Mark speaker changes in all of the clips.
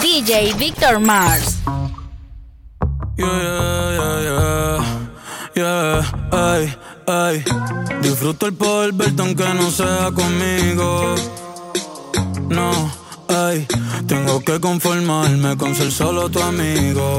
Speaker 1: DJ Victor Mars.
Speaker 2: Yeah, yeah, ay, ay. Disfruto el poder verte aunque no sea conmigo. No, ay, tengo que conformarme con ser solo tu amigo.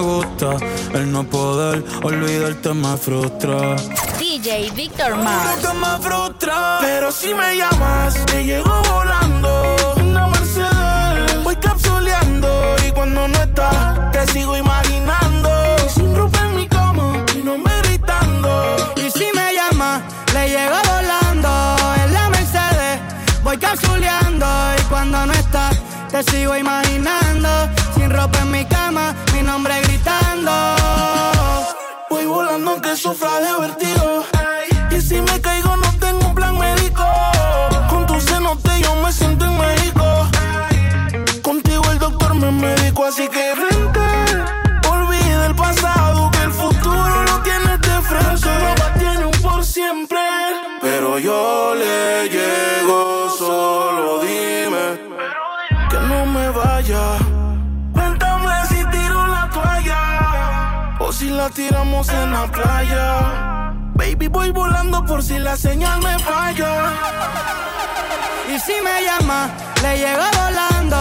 Speaker 2: gusta. El no poder olvidarte me frustra.
Speaker 1: DJ Victor Mars.
Speaker 2: que me frustra.
Speaker 3: Pero si me llamas, te llego volando. Una Mercedes, voy capsuleando. Y cuando no estás, te sigo imaginando. Sin ropa en mi cama, y no me gritando.
Speaker 4: Y si me llama, le llego volando. En la Mercedes, voy capsuleando. Y cuando no estás, te sigo imaginando. Ropa en mi cama, mi nombre gritando.
Speaker 3: Voy volando aunque sufra de vertigo. Y si me caigo, no tengo un plan médico. Con tu cenote yo me siento en México. Contigo el doctor me médico, así que vente. Olvida el pasado, que el futuro lo tienes de frente. Solo tiene un por siempre. Pero yo le llego, solo dime que no me vaya. Si la tiramos en la playa. Baby, voy volando por si la señal me falla.
Speaker 4: Y si me llama, le llego volando.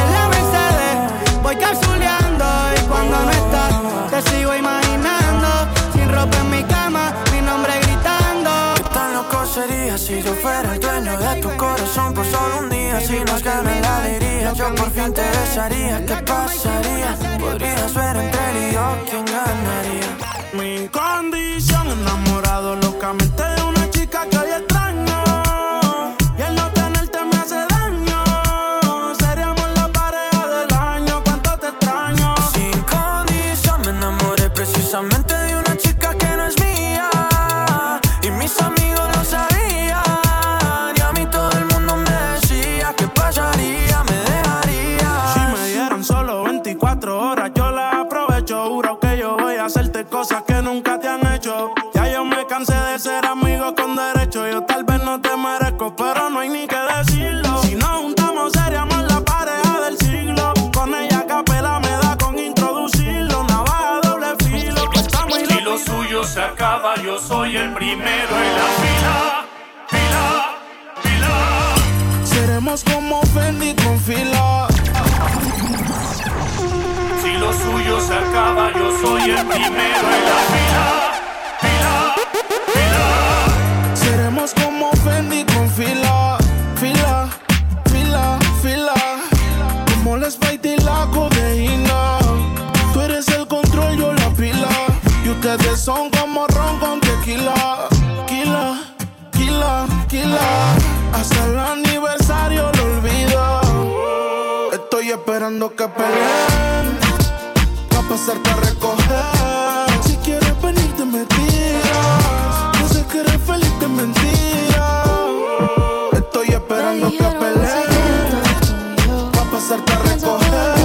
Speaker 4: En la Mercedes, voy capsuleando. Y cuando no estás, te sigo imaginando. Sin ropa en mi cama, mi nombre gritando.
Speaker 3: Loco sería si yo fuera el dueño de tu corazón por solo un día. Si no es que me la diría, yo por fin te besaría. ¿Qué pasaría? Podrías ver entre él y yo quién ganaría. Mi condición, enamorado locamente de una chica que hoy yo
Speaker 5: soy el primero en la fila. Fila, fila.
Speaker 3: Seremos como Fendi con fila.
Speaker 5: Si lo suyo se acaba, yo soy el primero en la fila. Fila, fila.
Speaker 3: Seremos como Fendi con fila, fila, fila, fila. Como la Sprite y la codeína. Tú eres el control, yo la pila. Y ustedes son tequila. Kila, kila, kila. Hasta el aniversario lo olvido. Estoy esperando que peleen. Pa' pasarte a recoger. Si quieres venirte me tiras. No sé que eres feliz de mentira. Estoy esperando que peleen. Pa' pasarte a recoger.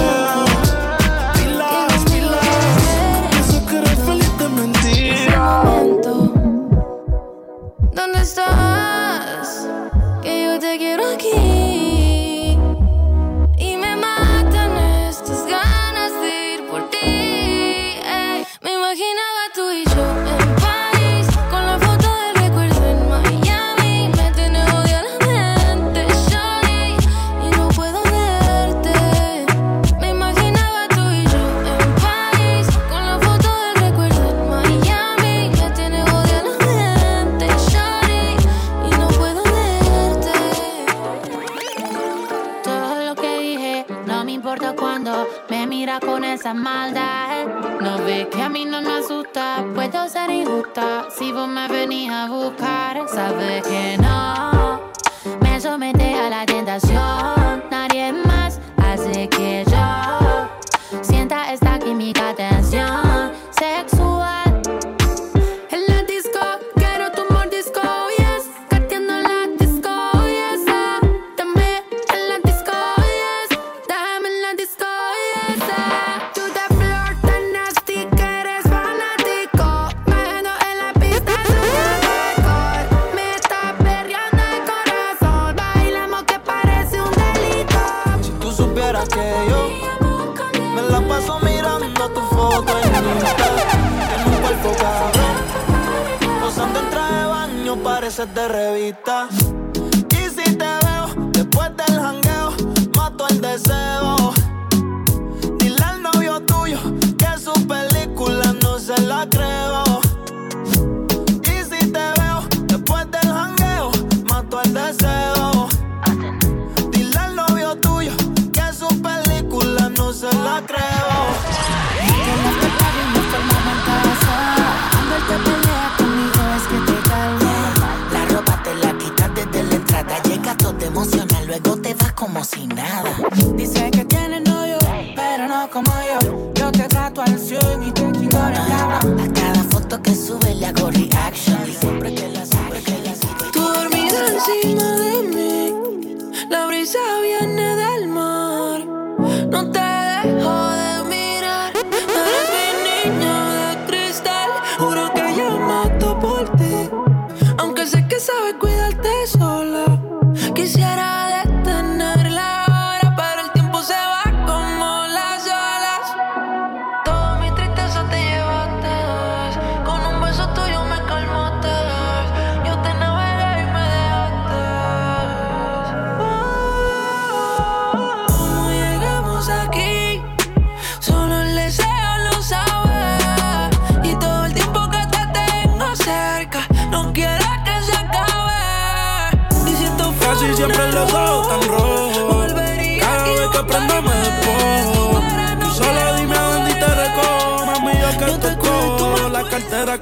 Speaker 6: vos me venís a buscar. Sabes que no me sometes a la tentación. Nadie más hace
Speaker 7: que yo
Speaker 8: sienta esta química tensión sexual.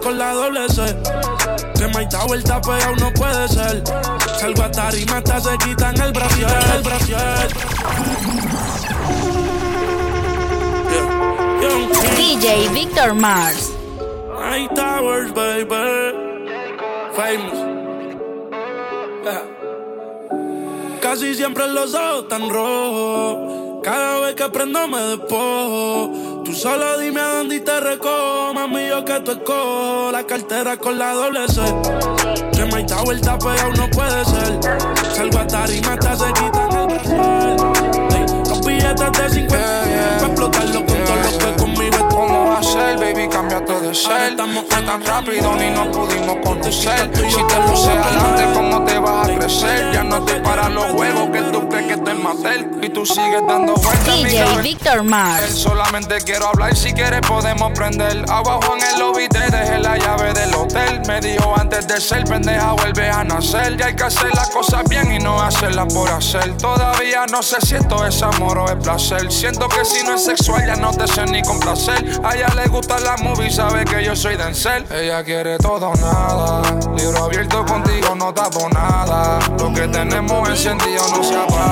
Speaker 8: Con
Speaker 3: la doble C. Que da vuelta pegado no puede ser. Salgo a tarima hasta se quitan el brasier. El brasier. Yeah.
Speaker 1: DJ Victor Mars.
Speaker 3: Night Towers, baby. Famous. Yeah. Casi siempre los ojos tan rojos. Cada vez que prendo me despojo. Tú solo dime a dónde y te recojo. Mami, yo que te escojo. La cartera con la doble C. Que me da vuelta pegado no puede ser. Salgo a tarima hasta se quitan el brasier. Ey, Los billetes de 50 para explotarlo con todos los que conmigo están.
Speaker 9: ¿Cómo va a ser, baby? Cámbiate de ser.
Speaker 3: Ahora estamos
Speaker 9: Fue tan rápido ni nos pudimos conocer. Si te luces adelante, ¿cómo te vas a crecer? Ya no estoy para los juegos que tú que estoy matel. Y tú sigues dando vueltas,
Speaker 1: DJ. Victor Mars.
Speaker 9: Solamente quiero hablar, si quieres podemos prender. Abajo en el lobby te dejé la llave del hotel. Me dijo antes de ser pendeja, vuelve a nacer. Y hay que hacer las cosas bien y no hacerlas por hacer. Todavía no sé si esto es amor o es placer. Siento que si no es sexual ya no te sé ni complacer. A ella le gusta la movie, sabe que yo soy Denzel. Ella quiere todo o nada. Libro abierto contigo, no tapo nada. Lo que tenemos encendido no se apaga.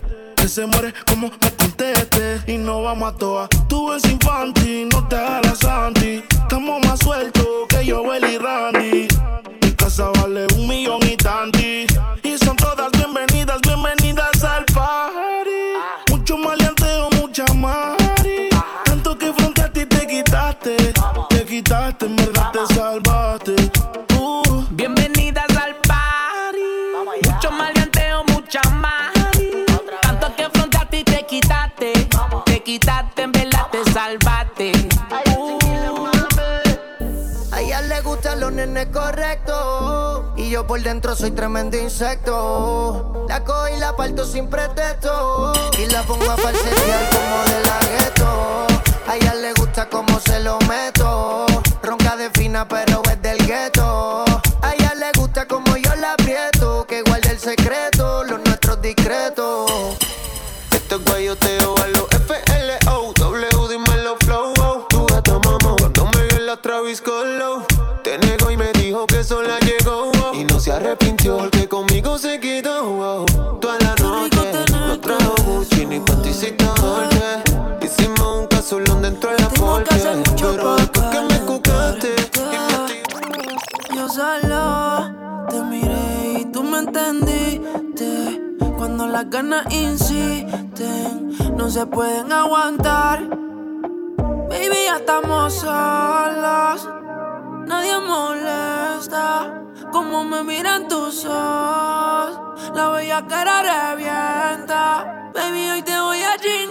Speaker 3: Se muere como me conteste. Y no vamos a toa. Tú eres infantil, no te hagas santi. Estamos más sueltos que yo, y Randy. Mi casa vale un millón y tanti. Y son todas bienvenidas, bienvenidas al party. Mucho maleanteo, mucha mari.
Speaker 10: Correcto. Y yo por dentro soy tremendo insecto. La cojo y la parto sin pretexto. Y la pongo a falsetear como de la gueto. A ella le gusta como se lo meto. Ronca de fina, pero es del gueto. A ella le gusta como yo la aprieto. Que guarde el secreto,
Speaker 8: las ganas insisten, no se pueden aguantar. Baby, ya estamos solos. Nadie molesta. Como me miran tus ojos. La bella cara revienta. Baby, hoy te voy a chingar.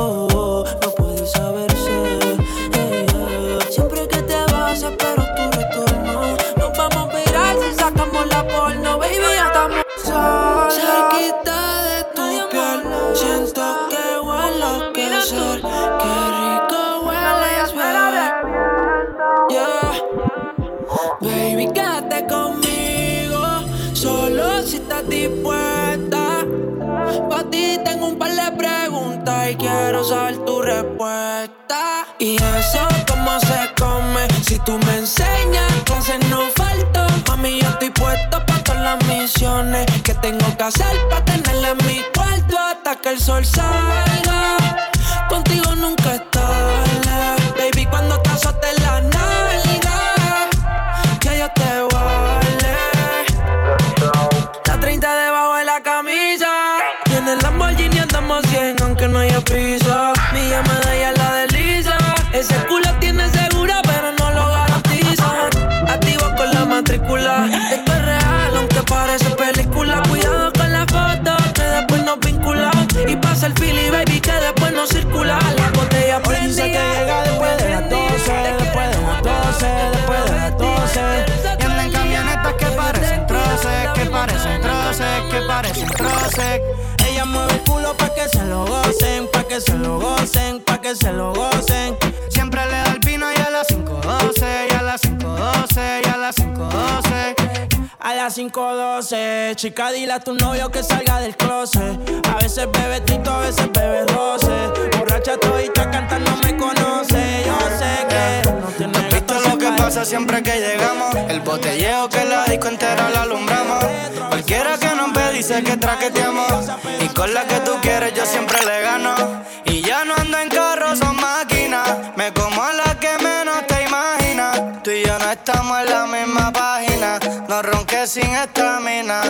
Speaker 8: Cerquita de tu piel, siento que huelo que ser. Qué rico hueles, bebé. Yeah. Baby, quédate conmigo, solo si estás dispuesta. Pa' ti tengo un par de preguntas y quiero saber tu respuesta. Y eso, ¿cómo se come? Si tú me enseñas, entonces no falta. Mami, yo estoy puesto pa' misiones que tengo que hacer pa' tenerla en mi cuarto hasta que el sol salga.
Speaker 4: Pa' que se lo gocen, pa' que se lo gocen, pa' que se lo gocen. Siempre le da el vino y a las 5.12, y a las 5.12, y a las 5.12. A las 5.12, chica, dile a tu novio que salga del closet. A veces bebe tito, a veces bebe roce. Borracha todita cantando me conoce. Yo sé que no tiene
Speaker 10: ¿Has visto lo que pasa siempre que llegamos? El botelleo que la disco entera la alumbramos. Cualquiera que nos ve dice que traqueteamos. Y con la que tú quieres yo siempre le gano. Y ya no ando en carro, son máquinas. Me como a la que menos te imaginas. Tú y yo no estamos en la misma. Sin estamina.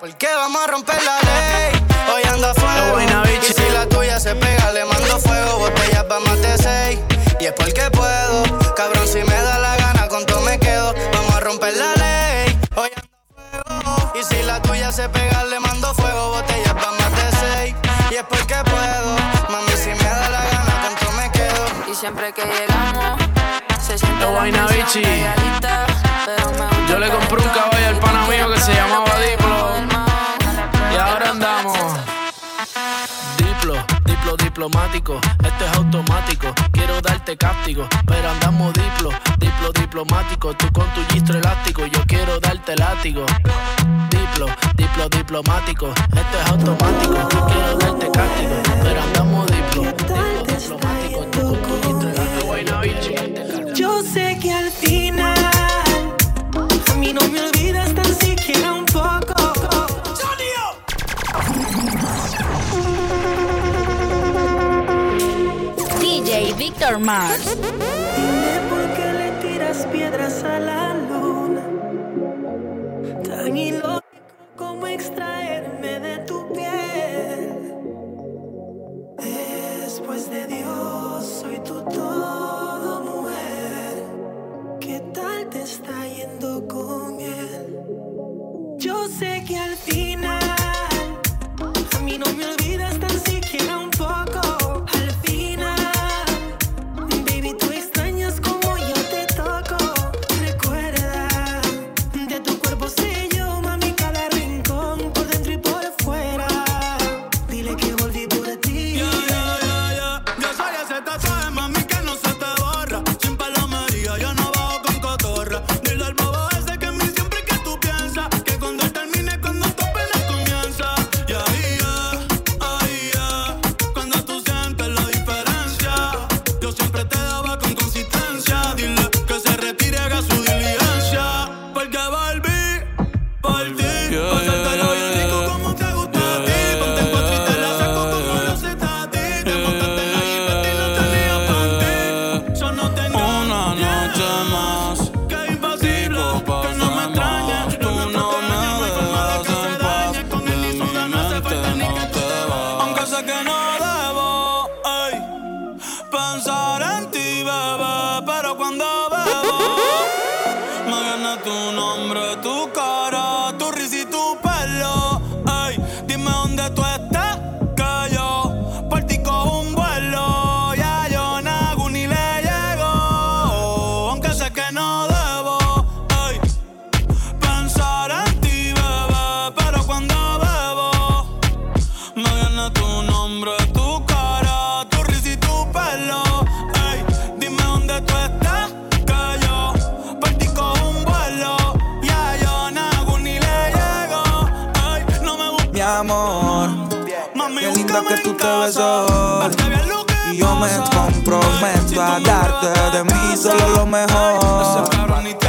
Speaker 10: Porque vamos a romper la ley. Hoy ando a fuego. Y si la tuya se pega, le mando fuego. Botellas pa' más de seis. Y es porque puedo. Cabrón, si me da la gana, con todo me quedo. Vamos a romper la ley. Hoy ando a fuego. Y si la tuya se pega, le mando fuego. Botellas pa' más de seis. Y es porque puedo. Mami, si me da la gana, con todo me quedo.
Speaker 11: Y siempre que llegamos, se siente la
Speaker 12: bichi.
Speaker 11: pero me
Speaker 12: le compré un caballo al pana mío que se llamaba Diplo. Y ahora andamos. Diplo, diplo diplomático, esto es automático. Quiero darte cáptico, pero andamos diplo, diplo diplomático. Tú con tu gistro elástico, yo quiero darte látigo. Diplo, diplo diplomático, esto es automático. Quiero darte cáptico, pero andamos diplo, diplo diplomático.
Speaker 1: Victor Mars.
Speaker 2: Dime por qué le tiras piedras a la Y
Speaker 13: yo me
Speaker 14: comprometo a darte de mí solo lo mejor.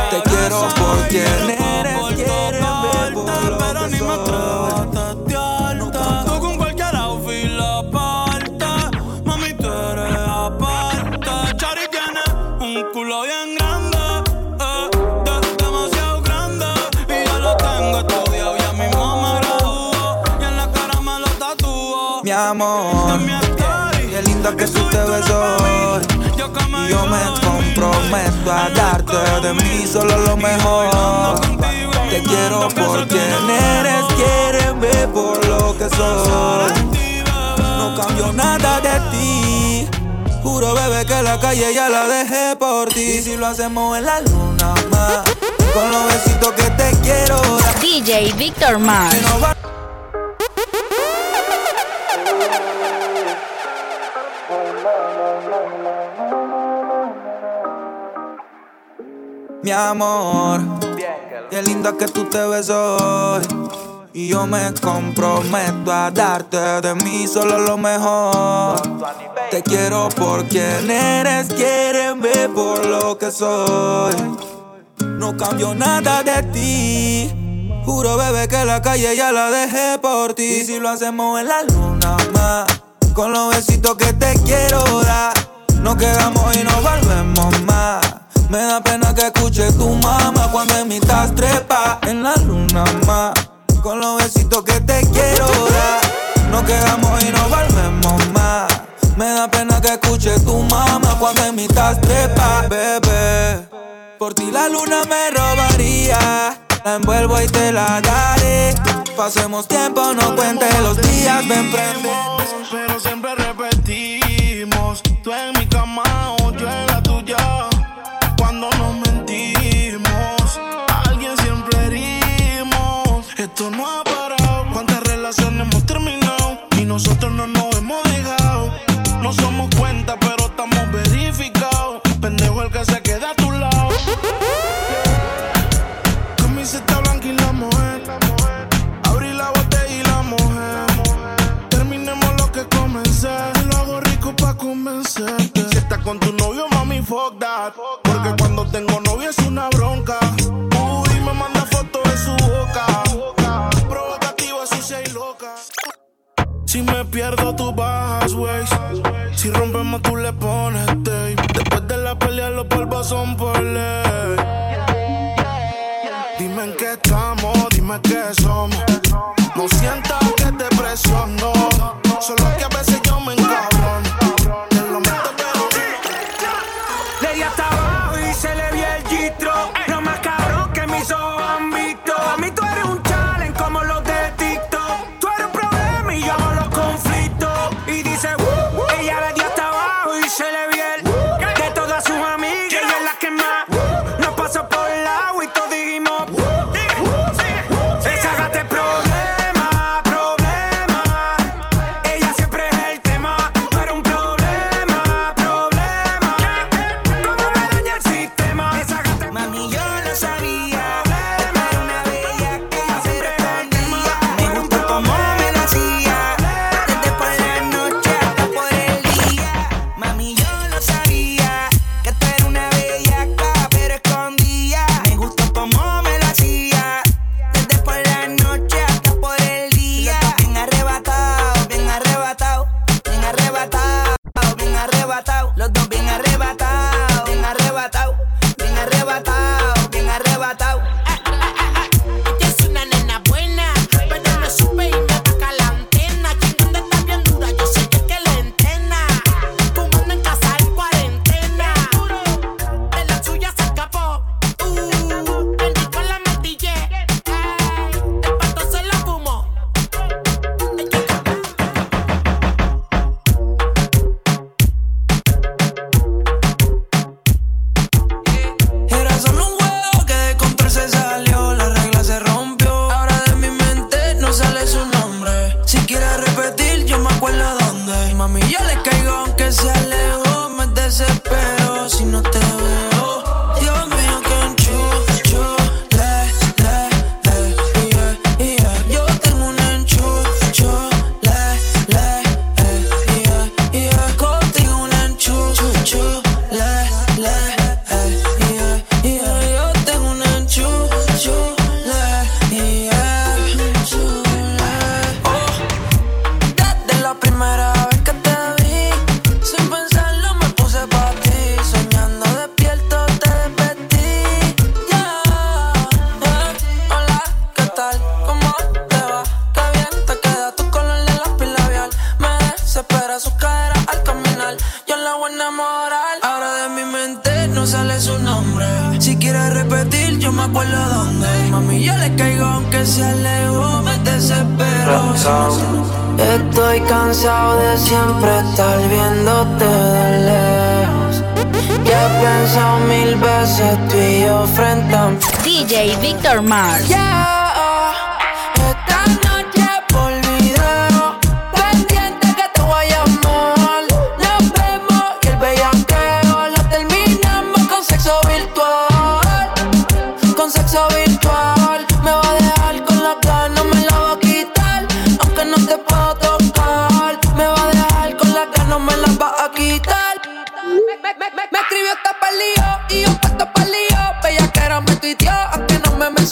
Speaker 14: Te quiero por quien eres, amor, qué linda que tú te ves hoy. Yo me comprometo a darte de mí solo lo mejor. Te quiero por quien eres, quieres ver por lo que soy. No cambio nada de ti. Juro, bebé, que la calle ya la dejé por ti. Y si lo hacemos en la luna más, con los besitos que te quiero dar.
Speaker 1: DJ Victor Mars.
Speaker 14: Mi amor, qué linda que tú te ves hoy. Y yo me comprometo a darte de mí solo lo mejor. Te quiero por quien eres, quieren ver por lo que soy. No cambio nada de ti. Juro, bebé, que la calle ya la dejé por ti. Si lo hacemos en la luna más, con los besitos que te quiero dar, nos quedamos y nos volvemos más. Me da pena que escuche tu mamá cuando en mitad trepa en la luna más, con los besitos que te quiero dar, nos quedamos y nos volvemos más. Me da pena que escuche tu mamá cuando en mitad trepa, bebé. Por ti la luna me robaría. La envuelvo y te la daré. Pasemos tiempo, no cuente los días, ven prende.
Speaker 3: Pero siempre repetimos. Tú en nosotros no nos hemos dejado. No somos cuenta, pero estamos verificados. Pendejo el que se queda a tu lado. Camiseta blanca y la mujer. Abrí la botella y la mujer. Terminemos lo que comencé. Lo hago rico pa' convencerte. Si estás con tu novio, mami, fuck that.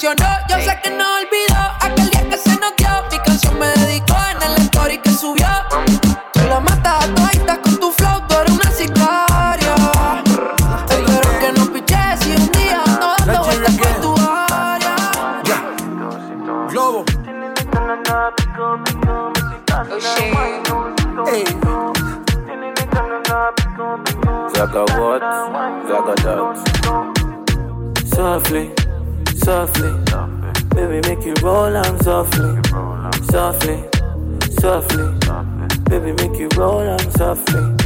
Speaker 8: you know softly, softly, softly. Baby, make you roll on softly.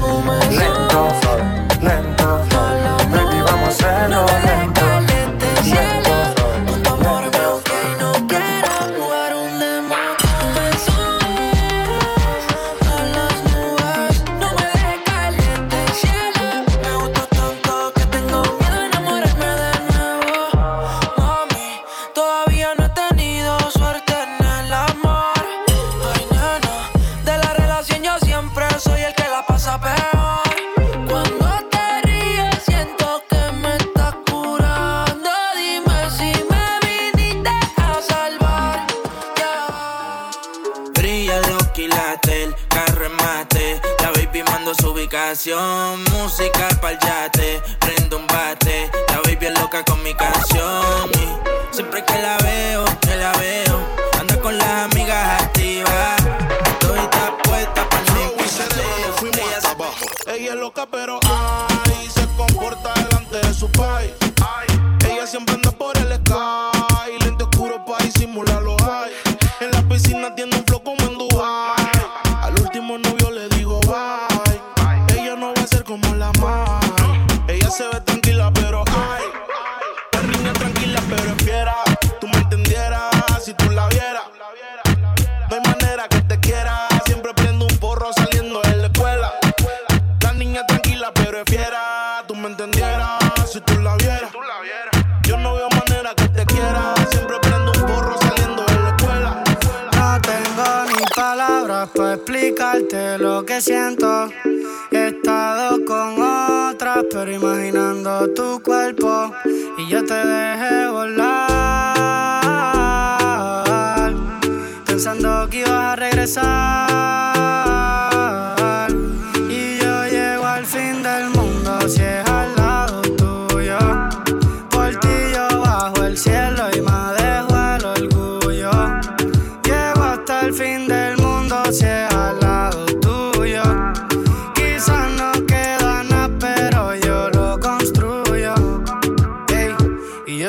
Speaker 15: Ubicación. Música pa'l yate, prendo un bate. La baby es loca con mi canción. Y siempre que la veo, que la veo, anda con las amigas activas. Estoy puesta para el
Speaker 3: abajo. Ella es loca, pero ay, que
Speaker 4: siento. He estado con otras, pero imaginando tu cuerpo. Y yo te dejé volar. Pensando que ibas a regresar.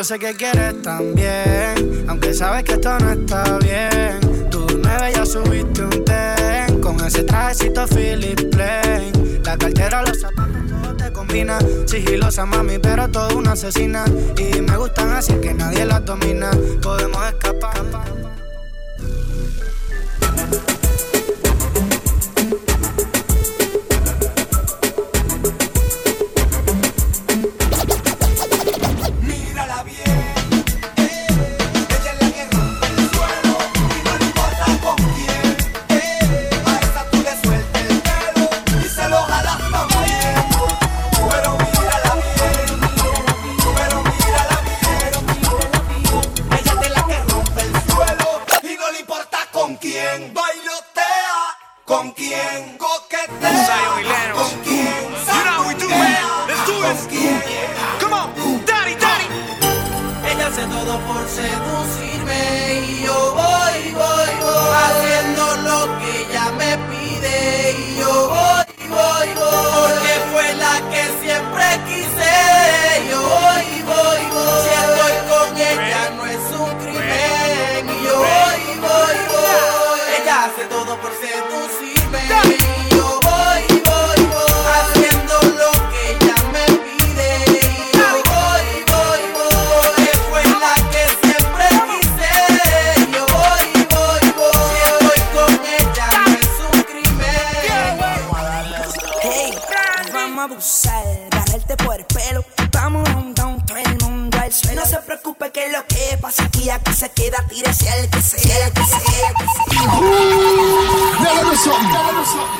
Speaker 4: Sé que quieres también, aunque sabes que esto no está bien. Tú nueve ya subiste un ten con ese trajecito Philip Plain. La cartera, los zapatos, todo te combina. Sigilosa mami, pero todo una asesina. Y me gustan así que nadie las domina. Podemos escapar.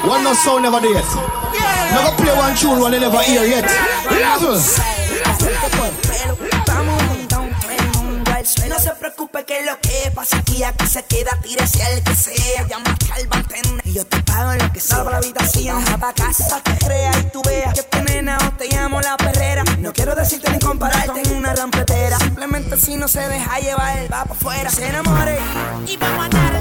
Speaker 16: One no sound never there. Never play one tune one never hear yet. Level.
Speaker 17: No se preocupe que lo que pasa aquí, aquí se queda, tírese al que sea. Llama al bartender y yo te pago lo que salva la habitación. Baja pa' casa, te creas y tú veas que tu nena o te llamo la perrera. No quiero decirte ni compararte en una rampetera. Simplemente si no se deja llevar, va pa' afuera, se enamore. Y vamos a darle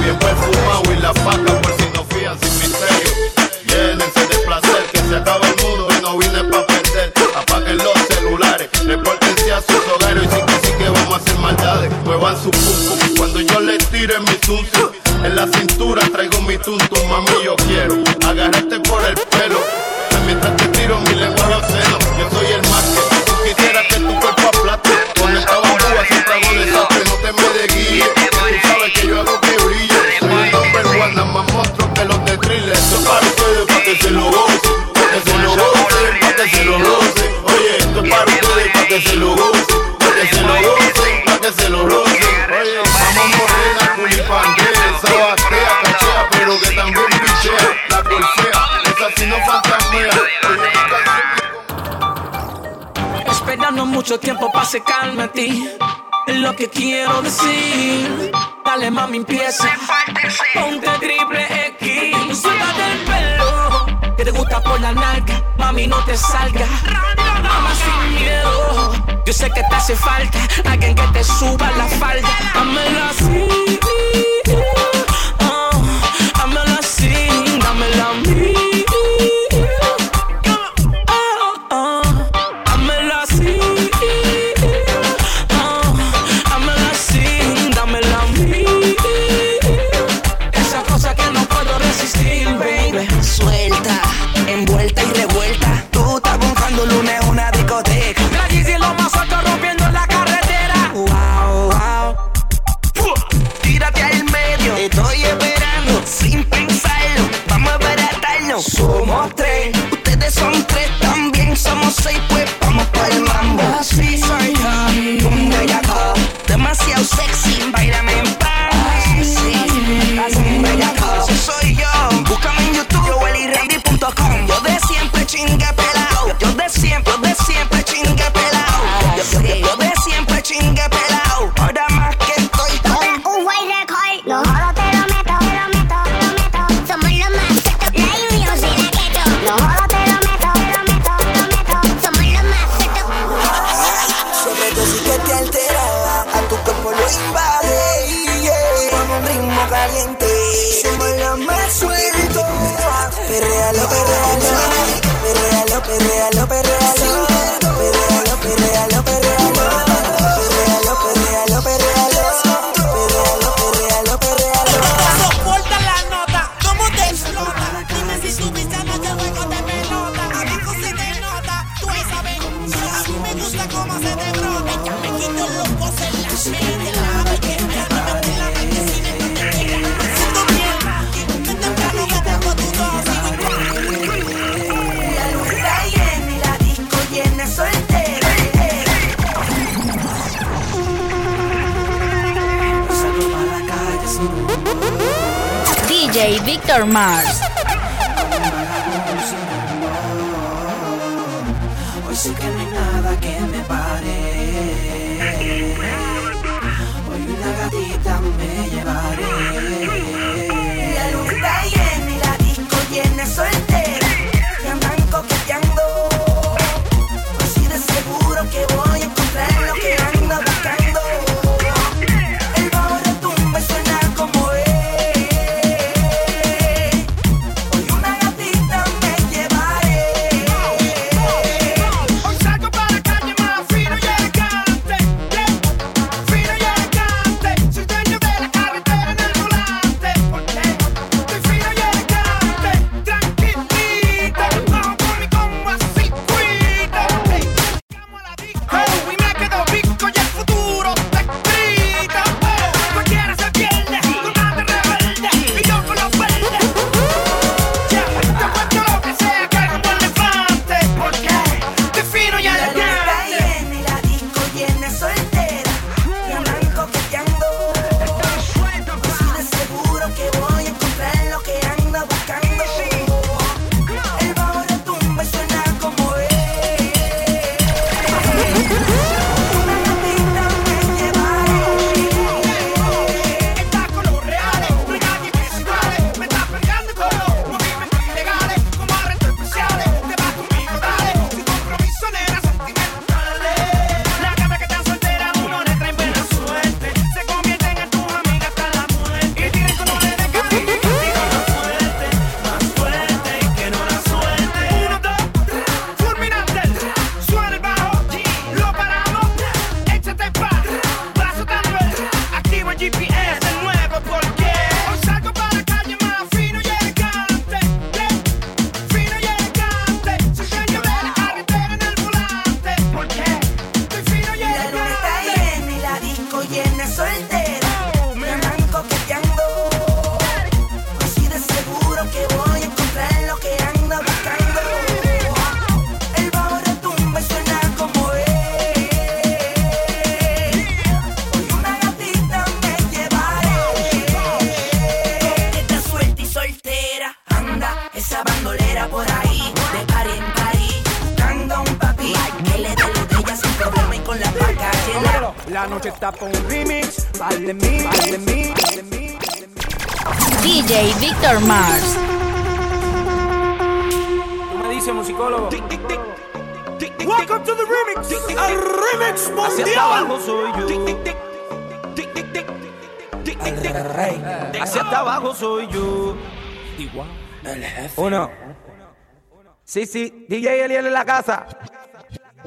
Speaker 16: bien perfumado y la faca por si no fían sin misterio. Llénense de placer que se acaba el mundo y no vine pa' perder. Apaguen los celulares, repórtense a sus hogares y sí que sí que vamos a hacer maldades. Muevan su pum cuando yo les tire mi tuntum. En la cintura traigo mi tuntum, mami yo quiero agarrarte por el se
Speaker 18: calma a ti. Lo que quiero decir. Dale, mami, empieza. Ponte triple X. Suéltate el pelo. Que te gusta por la narca. Mami, no te salga. Mama sin miedo. Yo sé que te hace falta alguien que te suba la falda. Dámela así.
Speaker 1: DJ Victor Mars.
Speaker 19: Tú me dices, musicólogo. Welcome to the remix. El remix mundial. soy yo. Rey. Hacia abajo soy yo. Uno. Sí, sí. DJ Eliel en la casa.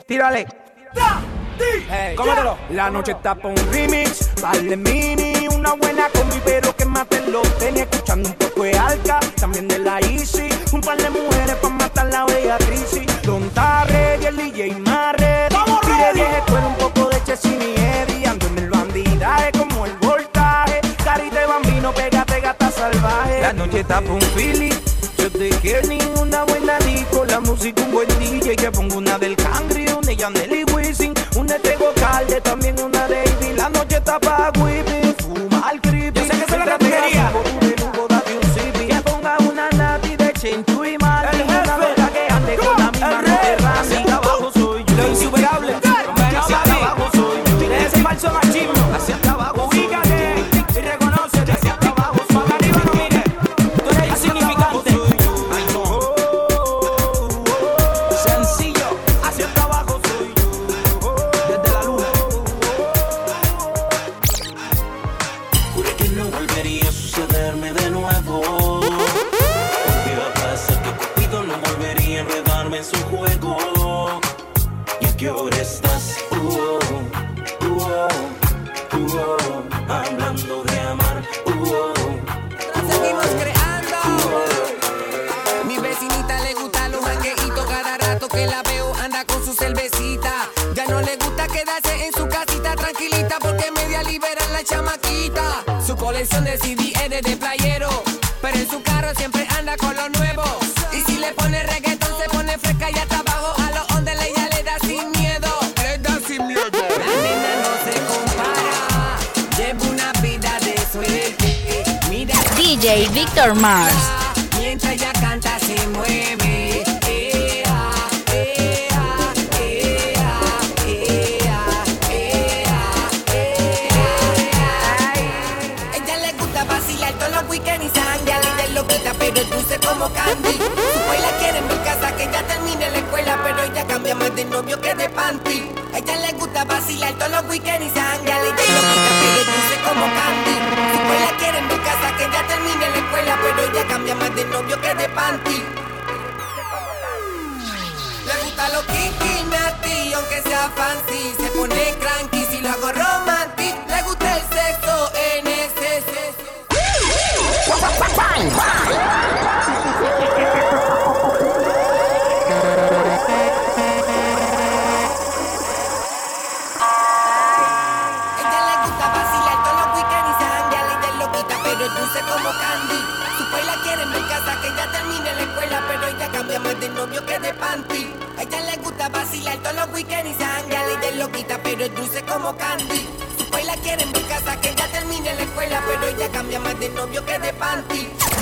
Speaker 19: Tírale. La noche está pa' un remix, vale mini, una buena combi, pero que maten los tenis. Escuchando un poco de alca, también de la Easy. Un par de mujeres pa' matar la Beatriz. Don Tarre y el DJ más ready. Tire un poco de Chesini Eddie. Ando en el bandidaje como el voltaje. Carita bambino, pégate gata salvaje. La noche está un Philly. Yo te quiero ninguna buena disco, la música un buen DJ que pongo una del Cangri, una Yandelí también una lady. La noche está pa'
Speaker 17: whippy.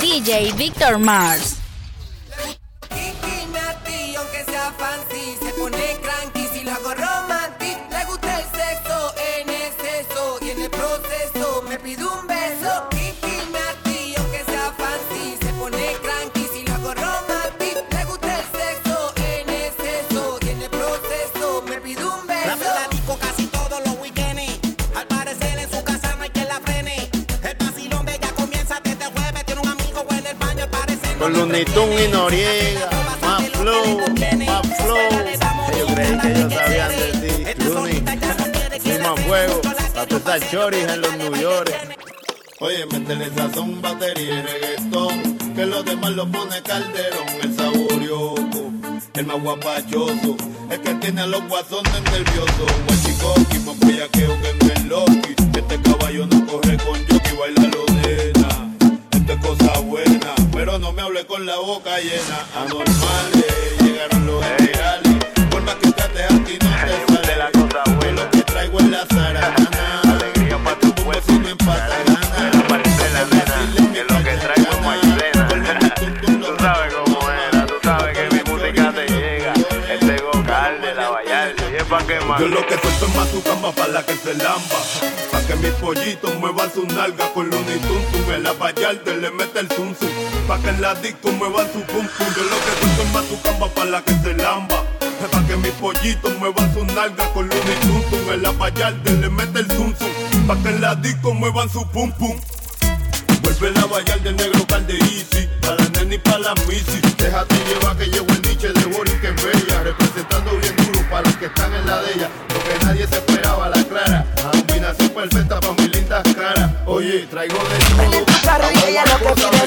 Speaker 1: DJ Victor Mars.
Speaker 16: Lenny Noriega, más flow, más flow. Yo creí que ellos sabían de ti, Looney. más fuego, la toda choris en los New York. Oye, métele sazón, batería y reggaetón, que los demás lo pone calderón, el saborioco, el más guapachoso, el que tiene a los guasones nerviosos, más la boca llena, anormales. Yo lo que suelto es mazuca más para la que se lamba. Pa' que mis pollitos muevan su nalga con luna y tum. En la vallarde le mete el zum. Pa' que en la disco muevan su pum pum. Yo lo que suelto es mazuca más para la que se lamba. Pa' que mis pollitos muevan su nalga con luna y tum tum. En la vallarde le mete el zum. Pa' que en la disco muevan su pum pum. Vuelve la vallar del negro calde easy. Pa' la nena y pa' la misi. Déjate llevar que llevo el niche de Boris que bella. Representando bien duro para los que están en la de ella. Lo que nadie se esperaba, la clara. La combinación perfecta pa' mis lindas caras. Oye, traigo de todo.
Speaker 18: En tu carro y ella lo que pide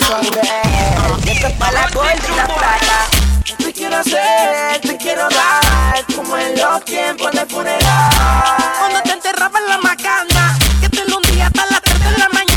Speaker 18: de Esto es pa' la gorda y la plata. Te quiero hacer, te quiero dar, como en los tiempos de funeral.
Speaker 20: Cuando te enterraban la macana, que te lo un hasta las 3 de la mañana.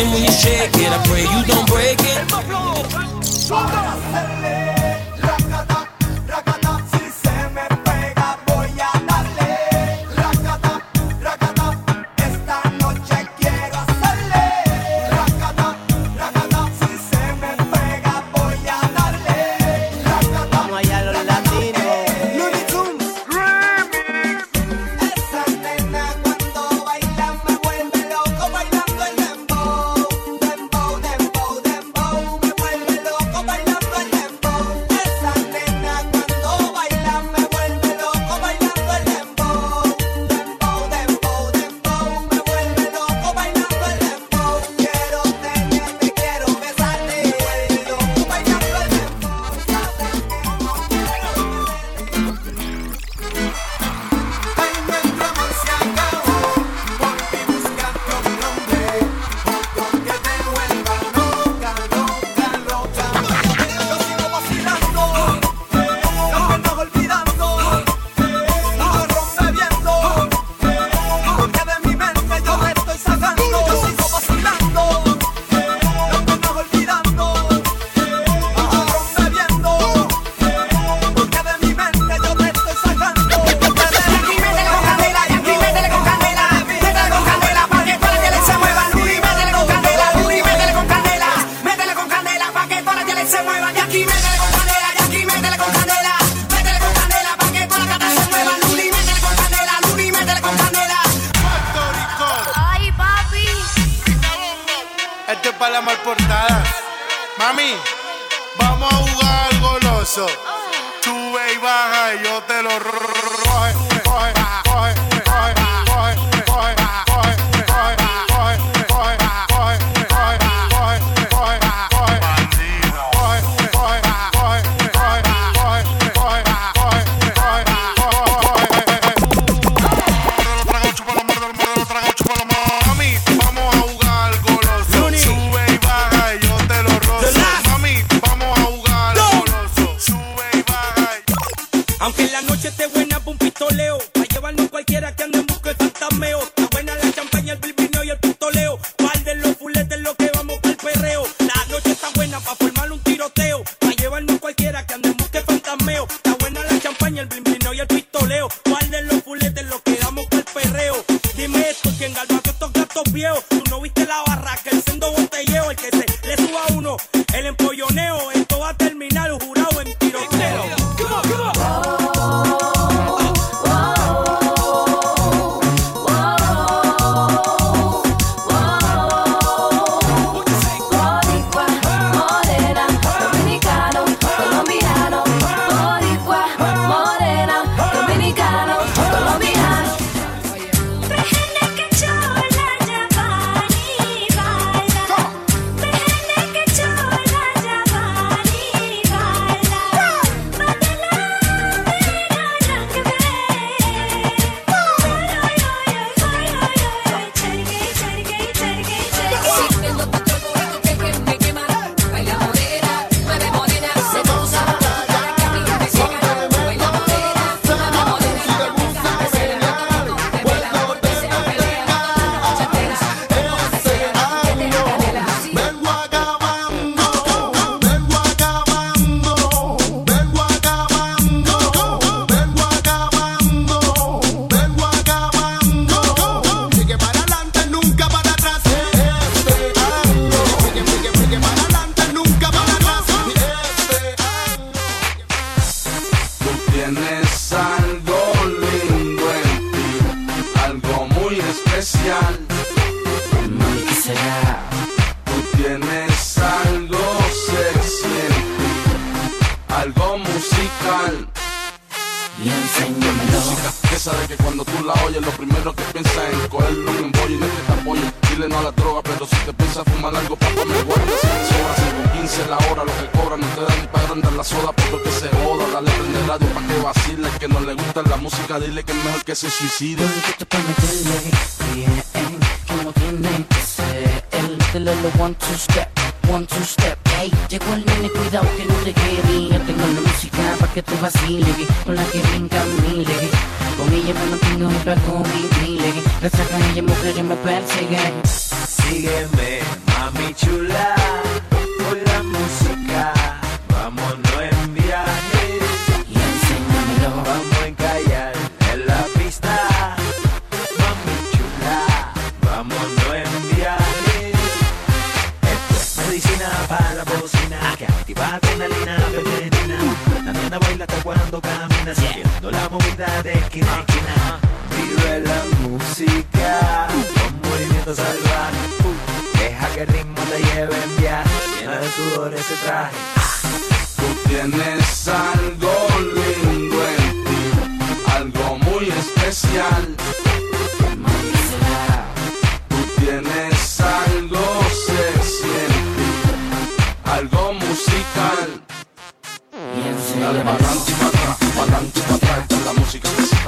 Speaker 21: And when you shake it, I pray you don't break it.
Speaker 22: Tú ve y baja y yo te lo
Speaker 23: robo. suicida. Como tiene que ser el de one two step, one two step. Hey, llegó el nene, cuidado que no te quede. Tengo la música para que tú vaciles, con la que brinca miles. Con ella me mantengo un plato miles. Gracias a ella mujeres me persiguen.
Speaker 24: Sígueme, mami chula, con la música. Vive la música, un movimiento salvaje. Deja que el ritmo te lleve en viaje, llena de sudor ese traje.
Speaker 25: Tú tienes algo lindo en ti, algo muy especial.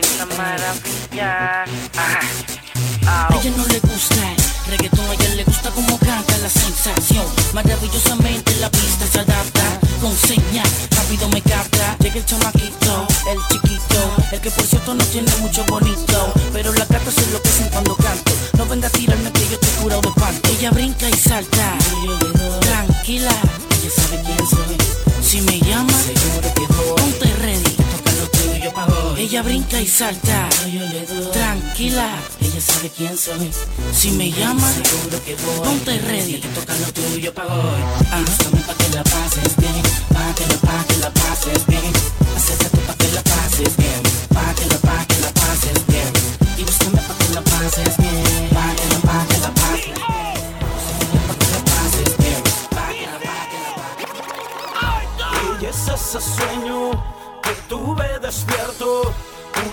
Speaker 25: Está
Speaker 23: maravilla. A ella no le gusta el reggaetón, a ella le gusta como canta la sensación. Maravillosamente la pista se adapta con señas, rápido me capta. Llega el chamaquito, el chiquito, el que por cierto no tiene mucho bonito. Pero la carta se lo enloquecen cuando canto. No venga a tirarme que yo te juro de pan. Ella brinca y salta y salta, tranquila, ella sabe quién soy. Si me llama, ponte ready, toca lo tuyo pa' hoy. Ah, búscame pa' que la pases bien, pa' que la, pa' que la pases bien. Acércate pa' que la pases bien, pa' que la, pa' que la pases bien. Y búscame pa' que la pases bien, pa' que la, pa' que la pases bien.
Speaker 3: Y es ese sueño que tuve despierto,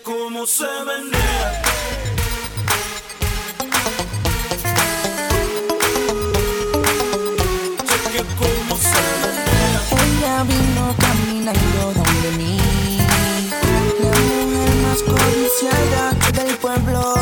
Speaker 3: Cómo se menea. Chequea cómo se menea.
Speaker 18: Ella vino caminando donde mí. La mujer más codiciada del pueblo.